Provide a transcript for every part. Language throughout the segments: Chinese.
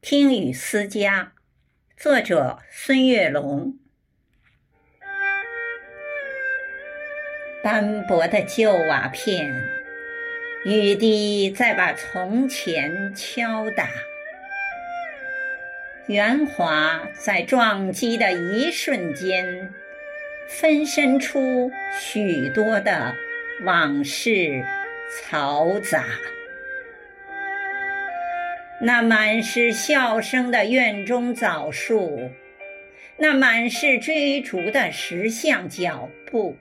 听雨思家，作者孙月龙。斑驳的旧瓦片，雨滴在把从前敲打。圆滑在撞击的一瞬间，分身出许多的往事嘈杂。那满是笑声的院中枣树，那满是追逐的石像脚步，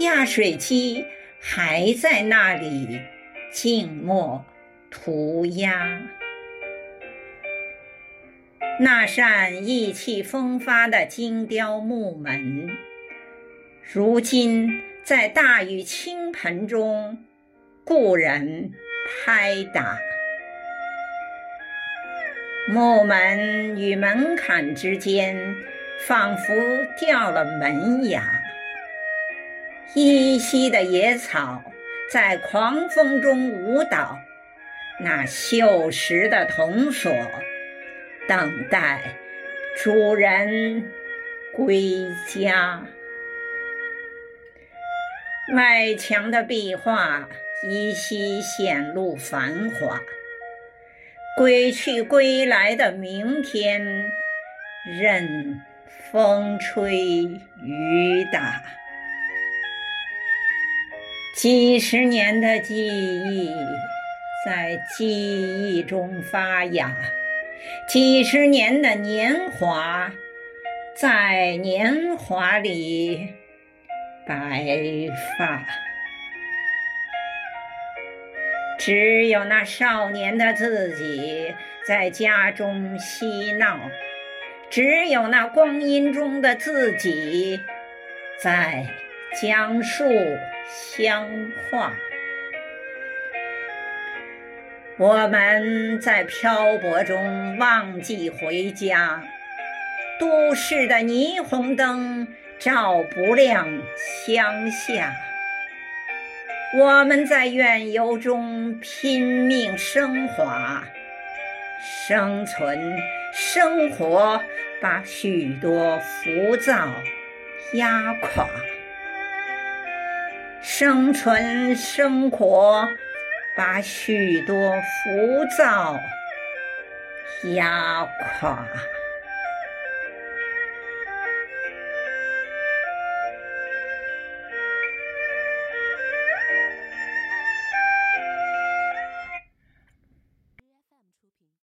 压水机还在那里静默涂鸦。那扇意气风发的精雕木门，如今在大雨倾盆中，故人拍打。木门与门槛之间，仿佛掉了门牙。依稀的野草在狂风中舞蹈，那锈蚀的铜锁等待主人归家。外墙的壁画依稀显露繁华。归去归来的明天，任风吹雨打。几十年的记忆在记忆中发芽，几十年的年华在年华里白发。只有那少年的自己在家中嬉闹，只有那光阴中的自己在讲述乡话。我们在漂泊中忘记回家，都市的霓虹灯照不亮乡下。我们在远游中拼命升华，生存生活把许多浮躁压垮，生存生活把许多浮躁压垮。